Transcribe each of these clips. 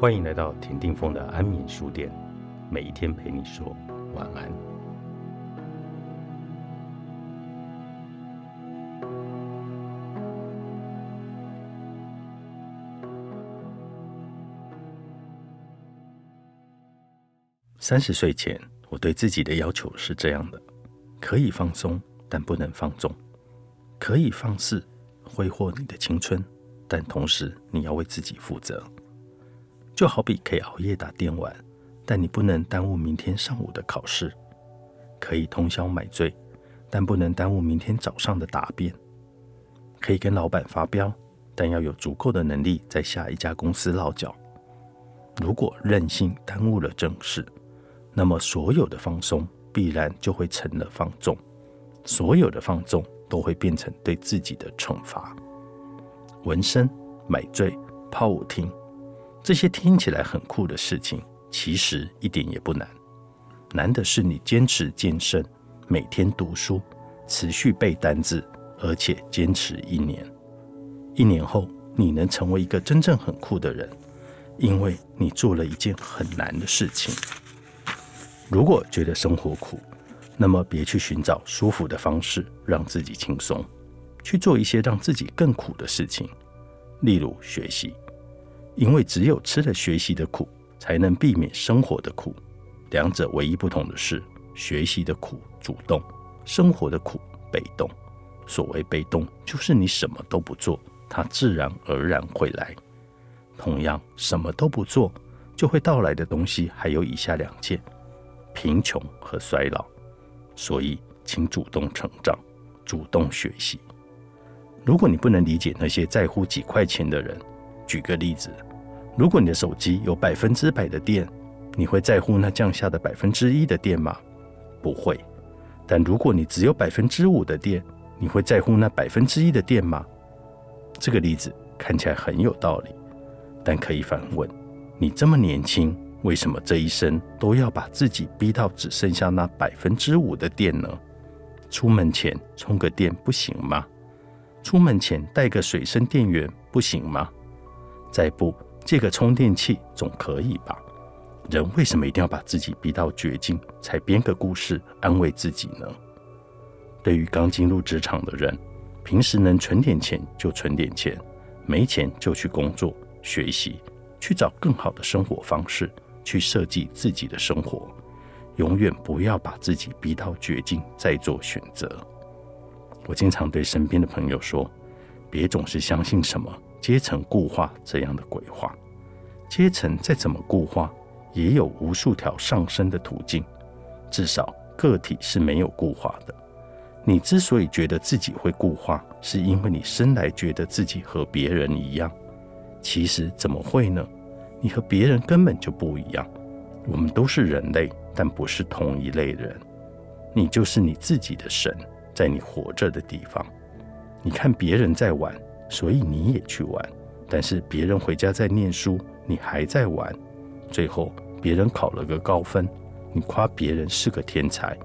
欢迎来到田定峰的安眠书店，每一天陪你说晚安。三十岁前，我对自己的要求是这样的：可以放松，但不能放纵；可以放肆挥霍你的青春，但同时你要为自己负责。就好比可以熬夜打电玩，但你不能耽误明天上午的考试；可以通宵买醉，但不能耽误明天早上的答辩；可以跟老板发飙，但要有足够的能力在下一家公司落脚。如果任性耽误了正事，那么所有的放松必然就会成了放纵，所有的放纵都会变成对自己的惩罚。纹身、买醉、泡舞厅。这些听起来很酷的事情，其实一点也不难。难的是你坚持健身，每天读书，持续背单字，而且坚持一年。一年后，你能成为一个真正很酷的人，因为你做了一件很难的事情。如果觉得生活苦，那么别去寻找舒服的方式让自己轻松，去做一些让自己更苦的事情，例如学习。因为只有吃了学习的苦，才能避免生活的苦。两者唯一不同的是，学习的苦主动，生活的苦被动。所谓被动，就是你什么都不做，它自然而然会来。同样，什么都不做，就会到来的东西还有以下两件：贫穷和衰老。所以，请主动成长，主动学习。如果你不能理解那些在乎几块钱的人，举个例子。如果你的手机有百分之百的电，你会在乎那降下的百分之一的电吗？不会。但如果你只有百分之五的电，你会在乎那百分之一的电吗？这个例子看起来很有道理，但可以反问：你这么年轻，为什么这一生都要把自己逼到只剩下那百分之五的电呢？出门前充个电不行吗？出门前带个水声电源不行吗？再不。借个充电器总可以吧？人为什么一定要把自己逼到绝境，才编个故事安慰自己呢？对于刚进入职场的人，平时能存点钱就存点钱，没钱就去工作、学习，去找更好的生活方式，去设计自己的生活。永远不要把自己逼到绝境再做选择。我经常对身边的朋友说：别总是相信什么。阶层固化这样的鬼话，阶层再怎么固化，也有无数条上升的途径。至少个体是没有固化的。你之所以觉得自己会固化，是因为你生来觉得自己和别人一样。其实怎么会呢？你和别人根本就不一样。我们都是人类，但不是同一类人。你就是你自己的神，在你活着的地方。你看别人在玩。所以你也去玩，但是别人回家在念书，你还在玩。最后别人考了个高分，你夸别人是个天才。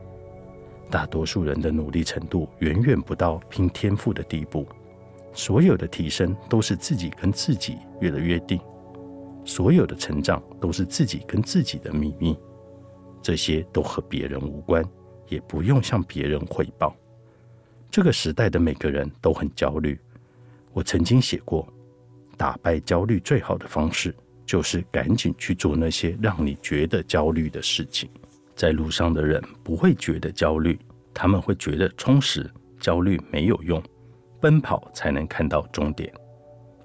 大多数人的努力程度远远不到拼天赋的地步。所有的提升都是自己跟自己约了约定，所有的成长都是自己跟自己的秘密。这些都和别人无关，也不用向别人汇报。这个时代的每个人都很焦虑。我曾经写过，打败焦虑最好的方式就是赶紧去做那些让你觉得焦虑的事情。在路上的人不会觉得焦虑，他们会觉得充实。焦虑没有用，奔跑才能看到终点。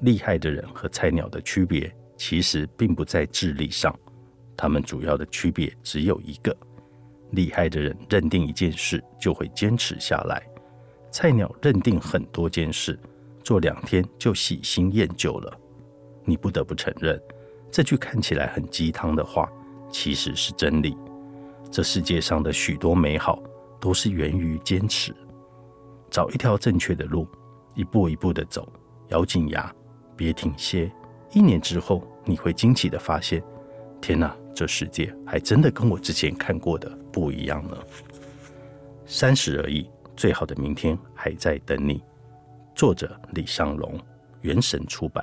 厉害的人和菜鸟的区别其实并不在智力上，他们主要的区别只有一个：厉害的人认定一件事就会坚持下来，菜鸟认定很多件事。做两天就喜新厌旧了，你不得不承认，这句看起来很鸡汤的话其实是真理。这世界上的许多美好都是源于坚持，找一条正确的路，一步一步的走，咬紧牙，别停歇。一年之后，你会惊奇的发现，天哪，这世界还真的跟我之前看过的不一样呢。三十而已，最好的明天还在等你。作者李尚龙，原神出版。